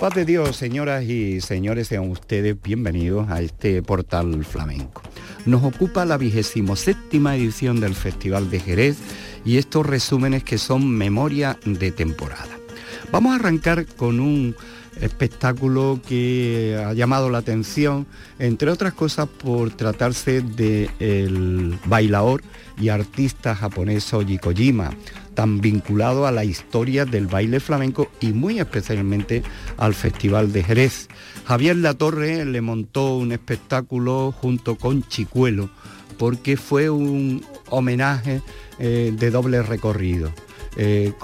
paz de Dios, señoras y señores, sean ustedes bienvenidos a este portal flamenco. Nos ocupa la vigésimo séptima edición del Festival de Jerez y estos resúmenes que son memoria de temporada. Vamos a arrancar con un espectáculo que ha llamado la atención, entre otras cosas por tratarse del el bailador y artista japonés Soji Kojima, tan vinculado a la historia del baile flamenco y muy especialmente al Festival de Jerez. Javier Latorre le montó un espectáculo junto con Chicuelo porque fue un homenaje eh, de doble recorrido. Eh,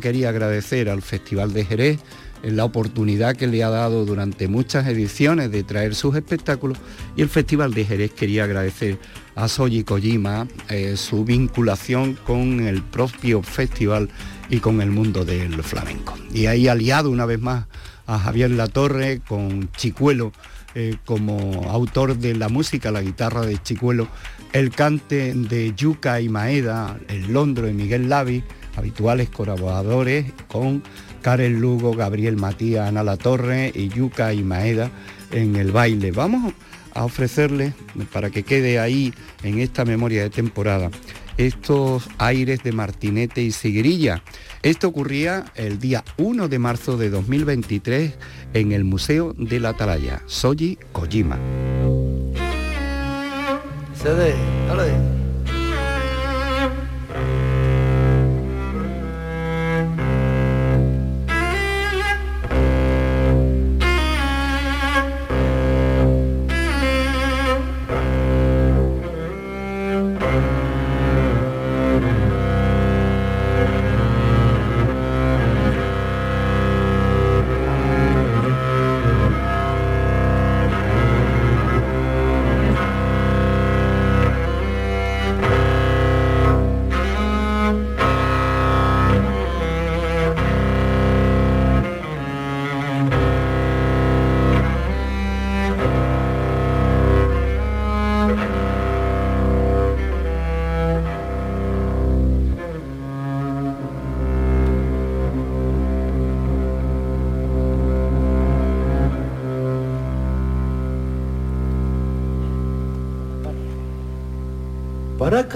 quería agradecer al Festival de Jerez la oportunidad que le ha dado durante muchas ediciones de traer sus espectáculos y el Festival de Jerez quería agradecer a Soji Kojima eh, su vinculación con el propio festival y con el mundo del flamenco. Y ahí aliado una vez más a Javier Latorre con Chicuelo eh, como autor de la música, la guitarra de Chicuelo, el cante de Yuca y Maeda, el Londro y Miguel Lavi, habituales colaboradores con Karen Lugo, Gabriel Matías, Ana La Torre y Yuca y Maeda en el baile. Vamos a ofrecerles, para que quede ahí en esta memoria de temporada, estos aires de Martinete y Sigrilla. Esto ocurría el día 1 de marzo de 2023 en el Museo de la Atalaya, Soji Kojima.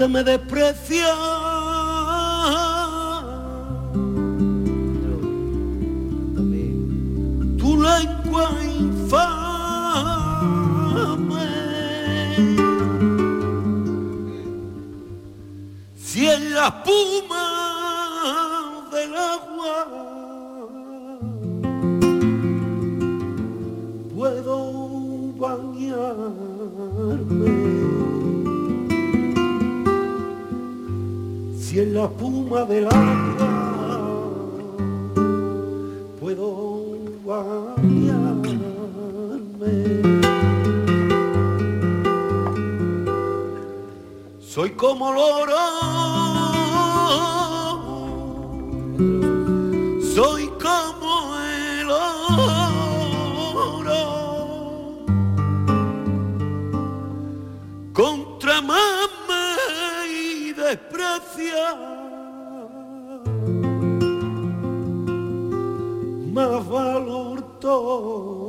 Que me desprecia. Tu lengua infame. Si en la espuma la espuma del agua puedo bañarme. Soy como loro, oh.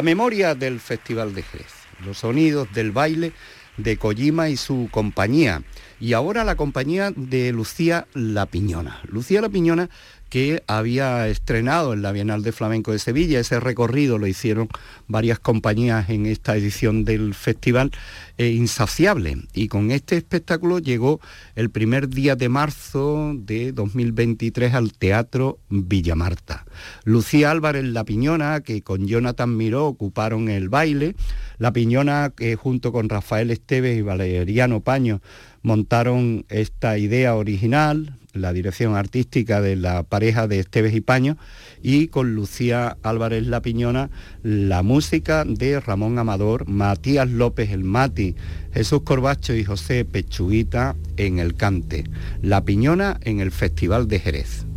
La memoria del Festival de Jerez, los sonidos del baile de Kojima y su compañía. Y ahora la compañía de Lucía La Piñona. Lucía La Piñona que había estrenado en la Bienal de Flamenco de Sevilla. Ese recorrido lo hicieron varias compañías en esta edición del festival eh, Insaciable. Y con este espectáculo llegó el primer día de marzo de 2023 al Teatro Villamarta. Lucía Álvarez La Piñona, que con Jonathan Miró ocuparon el baile. La Piñona, que junto con Rafael Esteves y Valeriano Paño montaron esta idea original, la dirección artística de la pareja de Esteves y Paño, y con Lucía Álvarez La Piñona, la música de Ramón Amador, Matías López el Mati, Jesús Corbacho y José Pechuguita en el cante, La Piñona en el Festival de Jerez.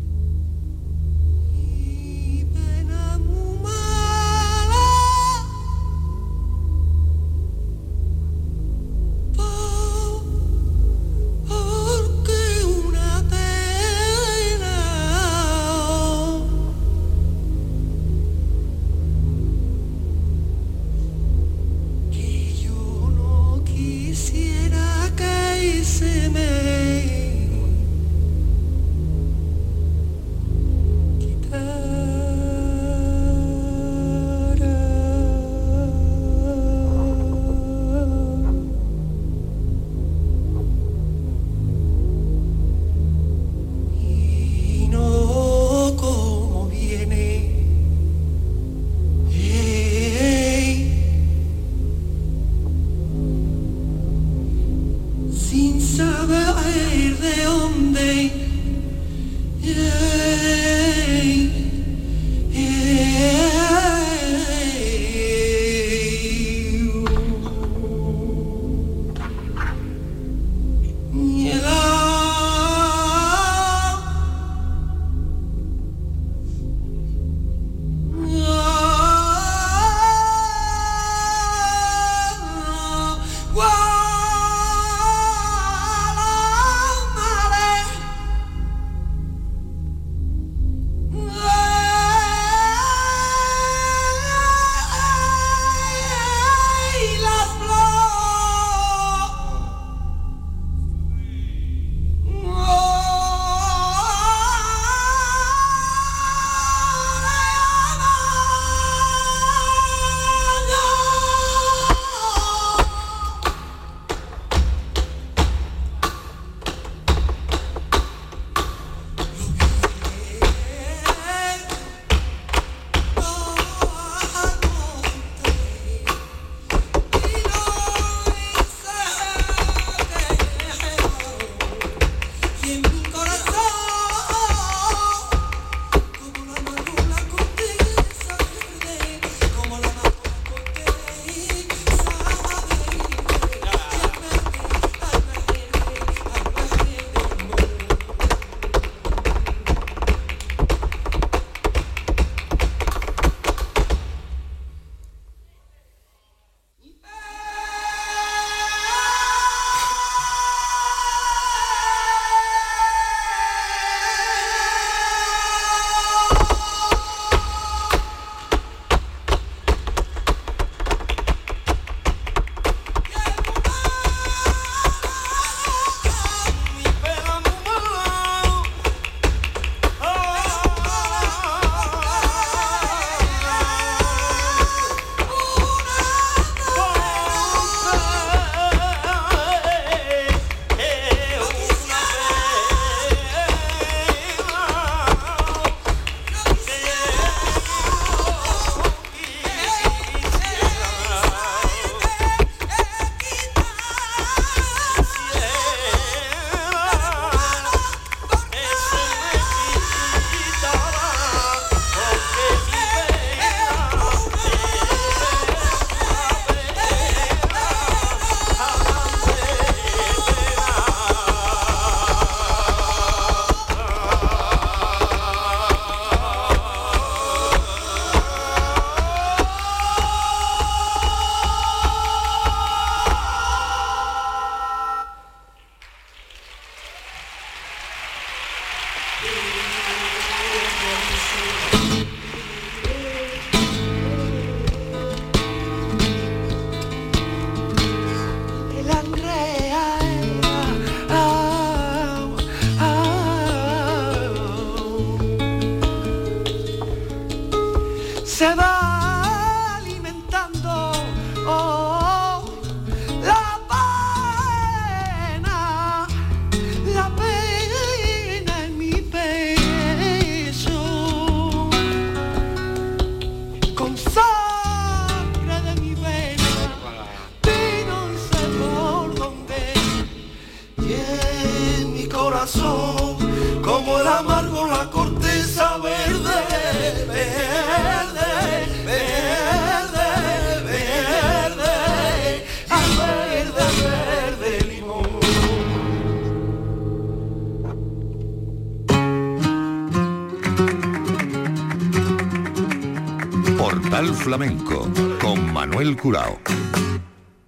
seme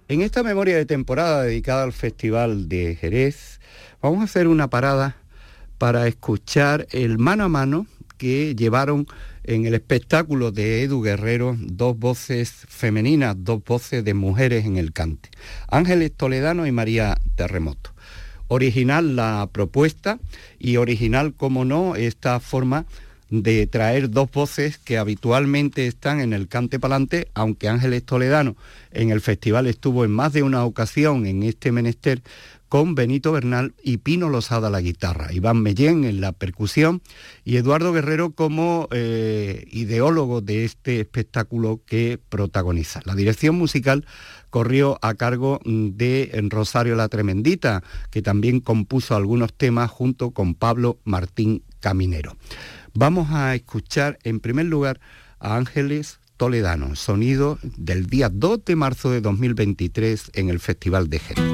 En esta memoria de temporada dedicada al Festival de Jerez, vamos a hacer una parada para escuchar el mano a mano que llevaron en el espectáculo de Edu Guerrero dos voces femeninas, dos voces de mujeres en el cante, Ángeles Toledano y María Terremoto. Original la propuesta y original, como no, esta forma de traer dos voces que habitualmente están en el cante palante, aunque Ángeles Toledano en el festival estuvo en más de una ocasión en este menester con Benito Bernal y Pino Losada la guitarra, Iván Mellén en la percusión y Eduardo Guerrero como eh, ideólogo de este espectáculo que protagoniza. La dirección musical corrió a cargo de Rosario la Tremendita, que también compuso algunos temas junto con Pablo Martín caminero. Vamos a escuchar en primer lugar a Ángeles Toledano, sonido del día 2 de marzo de 2023 en el Festival de Jerez.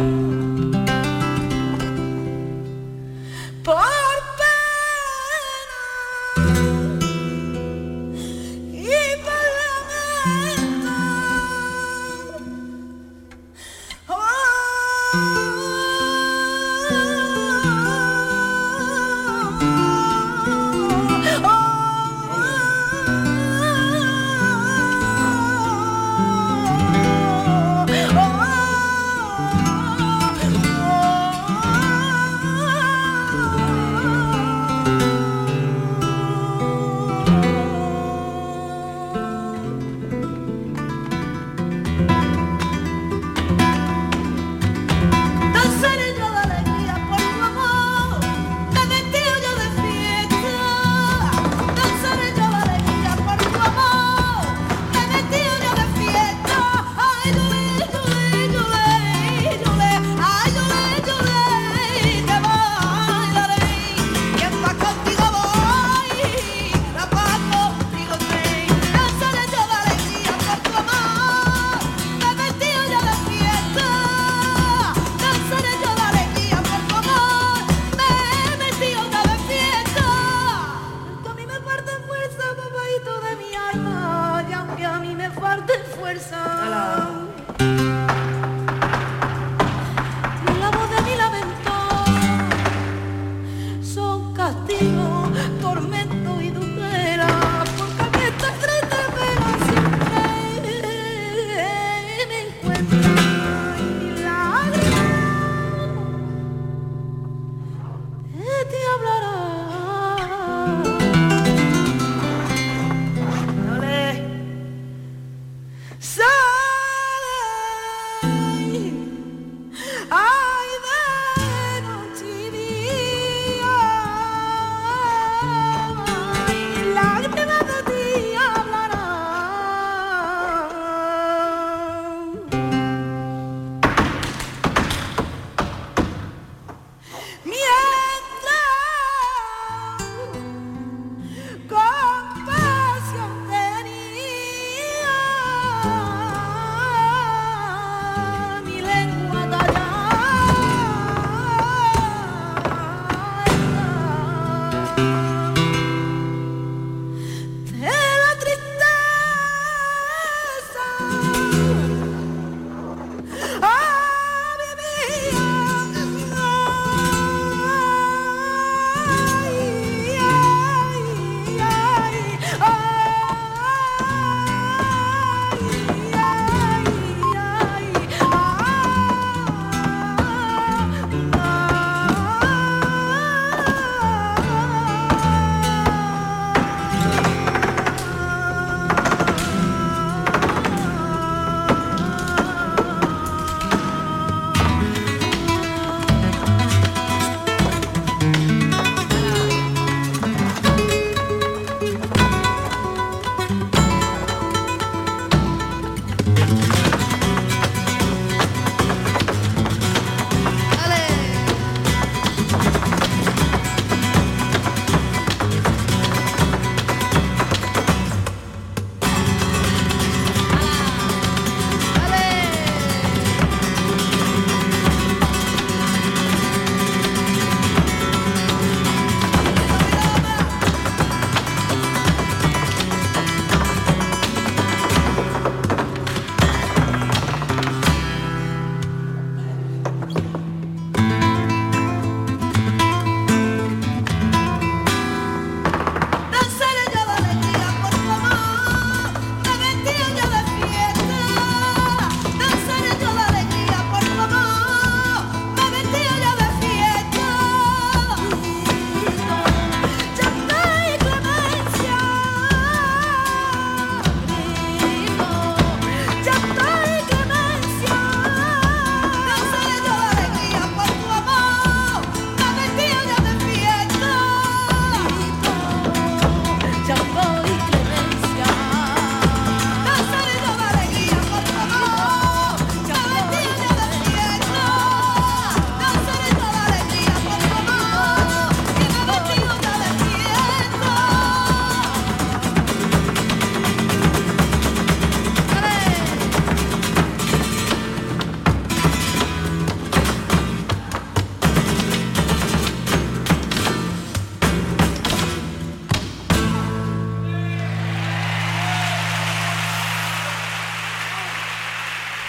Bye.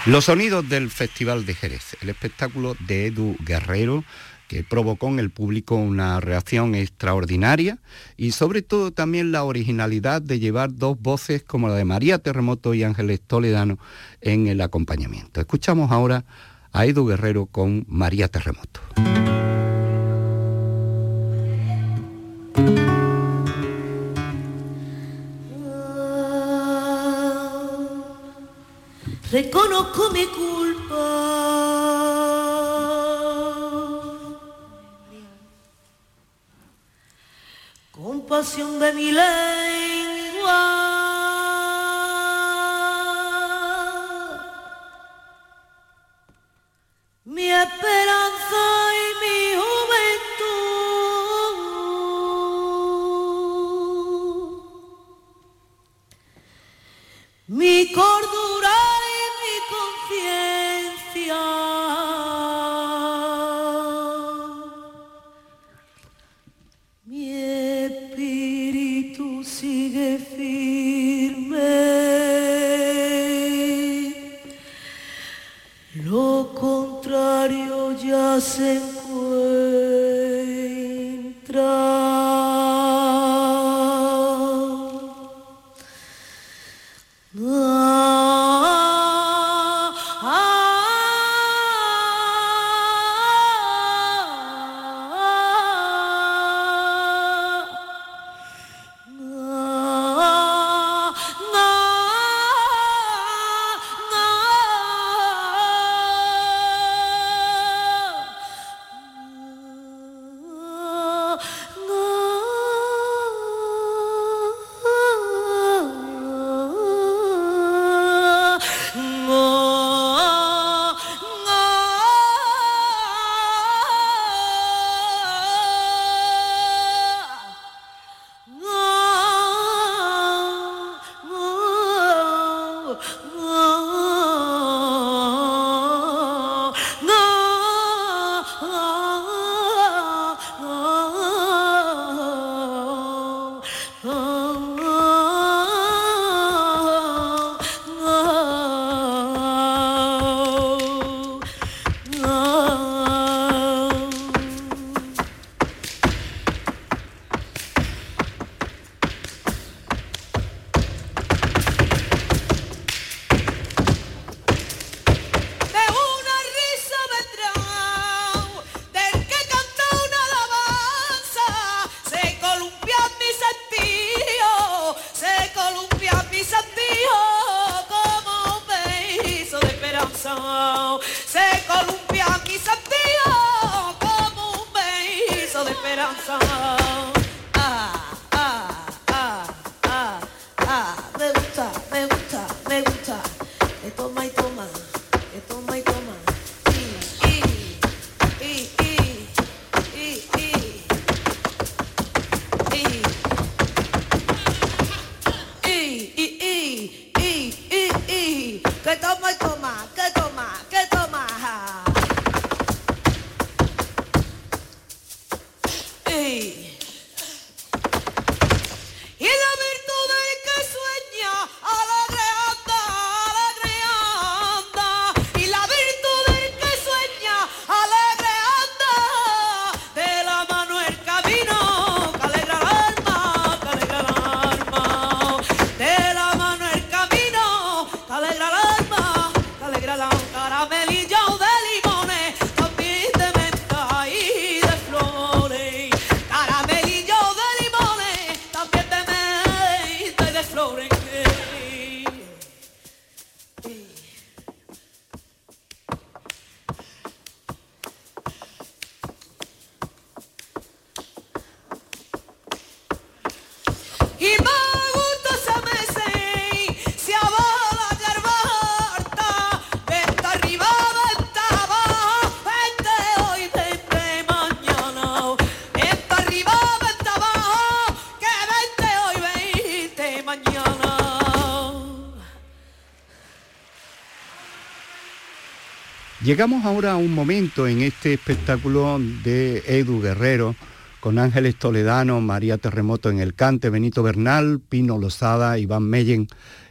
Los sonidos del Festival de Jerez, el espectáculo de Edu Guerrero que provocó en el público una reacción extraordinaria y sobre todo también la originalidad de llevar dos voces como la de María Terremoto y Ángeles Toledano en el acompañamiento. Escuchamos ahora a Edu Guerrero con María Terremoto. Reconozco mi culpa. Compasión de mi lengua. But of my Llegamos ahora a un momento en este espectáculo de Edu Guerrero, con Ángeles Toledano, María Terremoto en el cante, Benito Bernal, Pino Lozada, Iván Meyen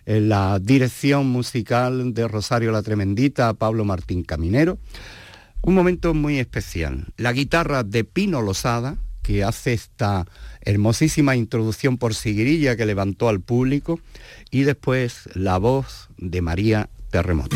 en la dirección musical de Rosario la Tremendita, Pablo Martín Caminero. Un momento muy especial. La guitarra de Pino Lozada, que hace esta hermosísima introducción por Siguirilla que levantó al público, y después la voz de María Terremoto.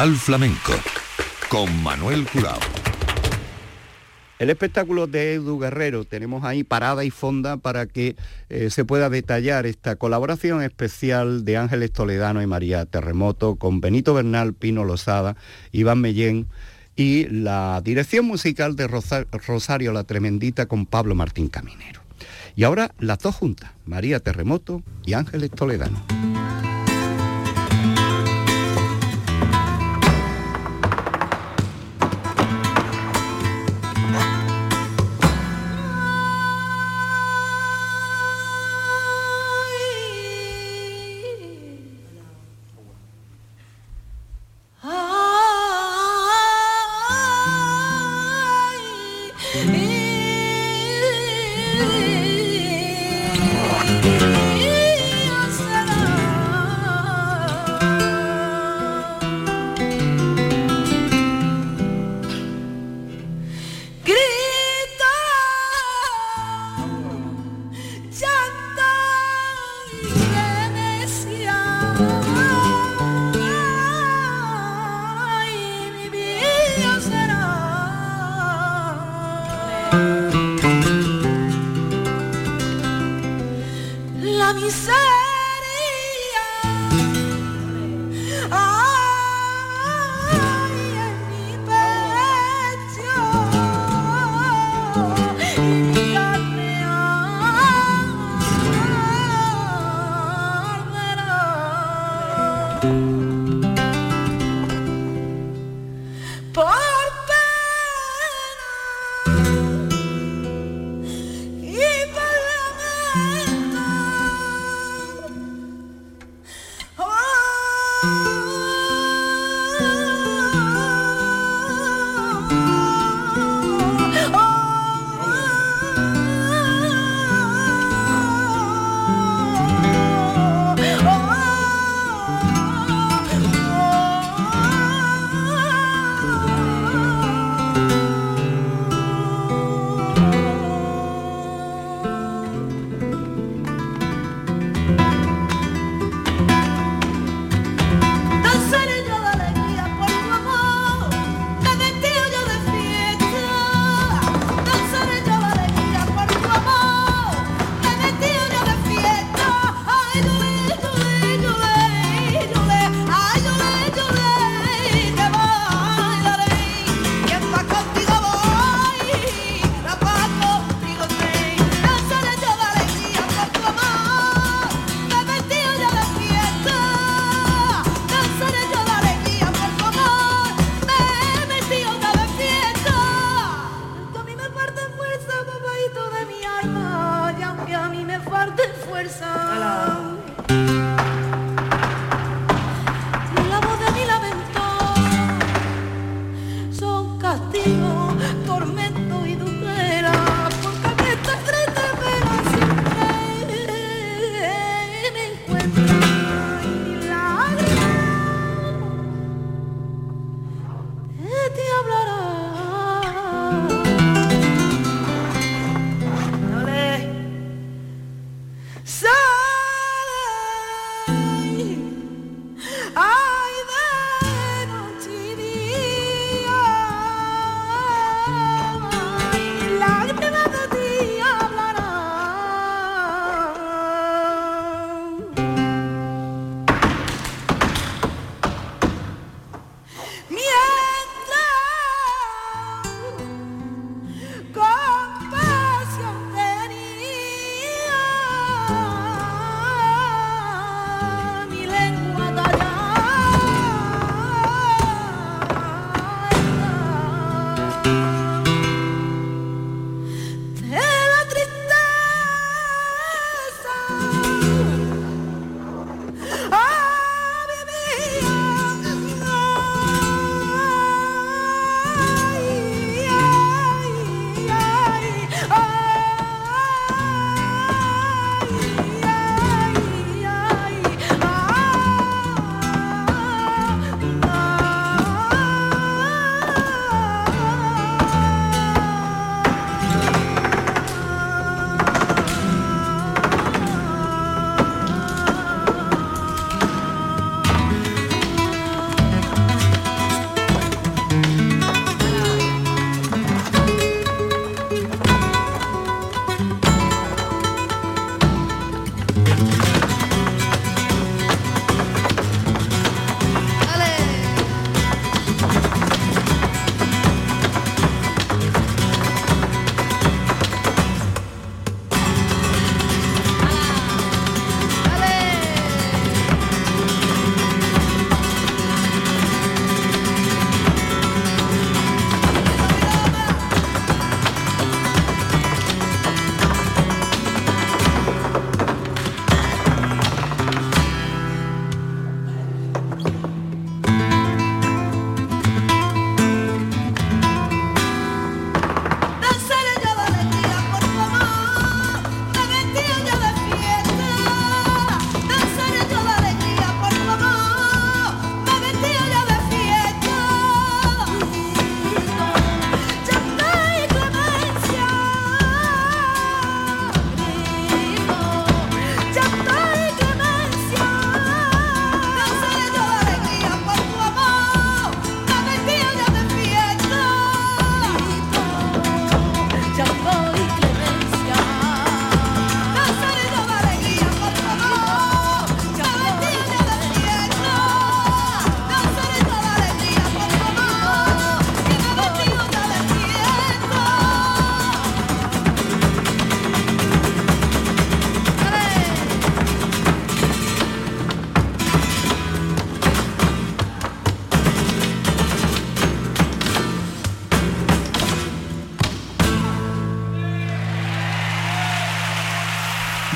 Portal Flamenco con Manuel Curao. El espectáculo de Edu Guerrero, tenemos ahí parada y fonda para que eh, se pueda detallar esta colaboración especial de Ángeles Toledano y María Terremoto con Benito Bernal, Pino Lozada, Iván Mellén y la dirección musical de Rosario La Tremendita con Pablo Martín Caminero. Y ahora las dos juntas, María Terremoto y Ángeles Toledano.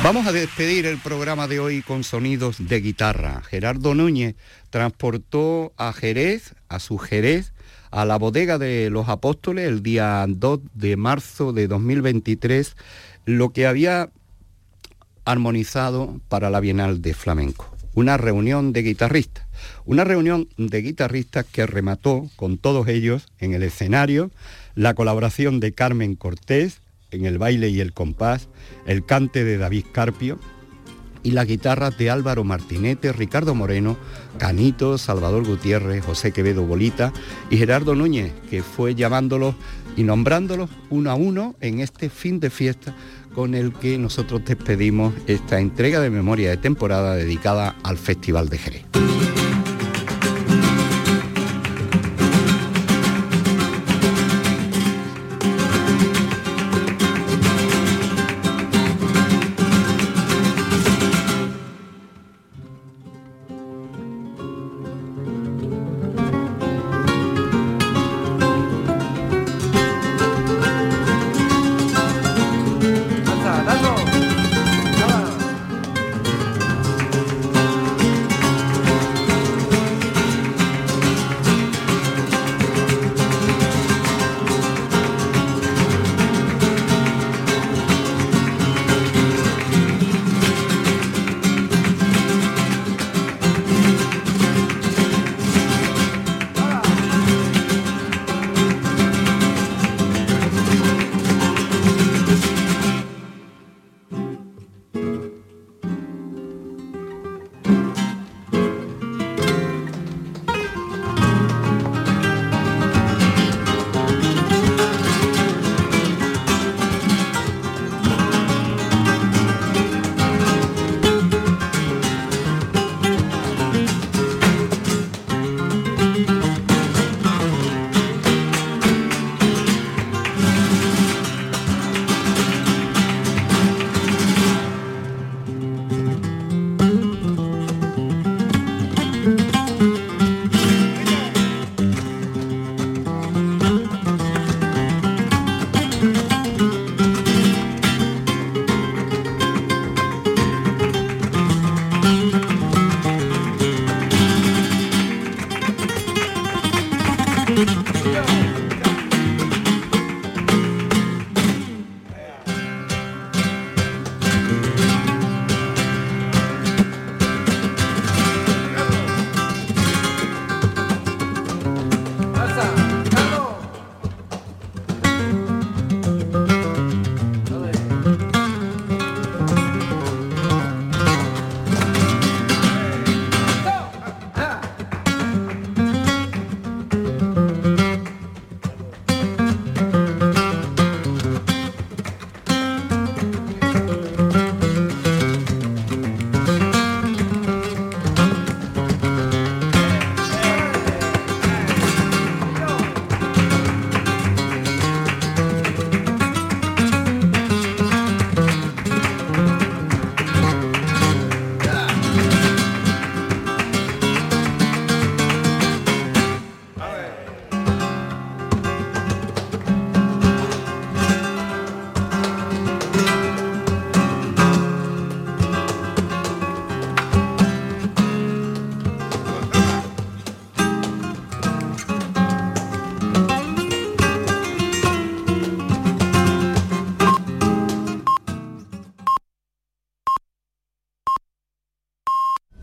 Vamos a despedir el programa de hoy con sonidos de guitarra. Gerardo Núñez transportó a Jerez, a su Jerez, a la bodega de los apóstoles el día 2 de marzo de 2023, lo que había armonizado para la Bienal de Flamenco. Una reunión de guitarristas. Una reunión de guitarristas que remató con todos ellos en el escenario la colaboración de Carmen Cortés, en el baile y el compás, el cante de David Carpio y las guitarras de Álvaro Martinete, Ricardo Moreno, Canito, Salvador Gutiérrez, José Quevedo Bolita y Gerardo Núñez, que fue llamándolos y nombrándolos uno a uno en este fin de fiesta con el que nosotros despedimos esta entrega de memoria de temporada dedicada al Festival de Jerez.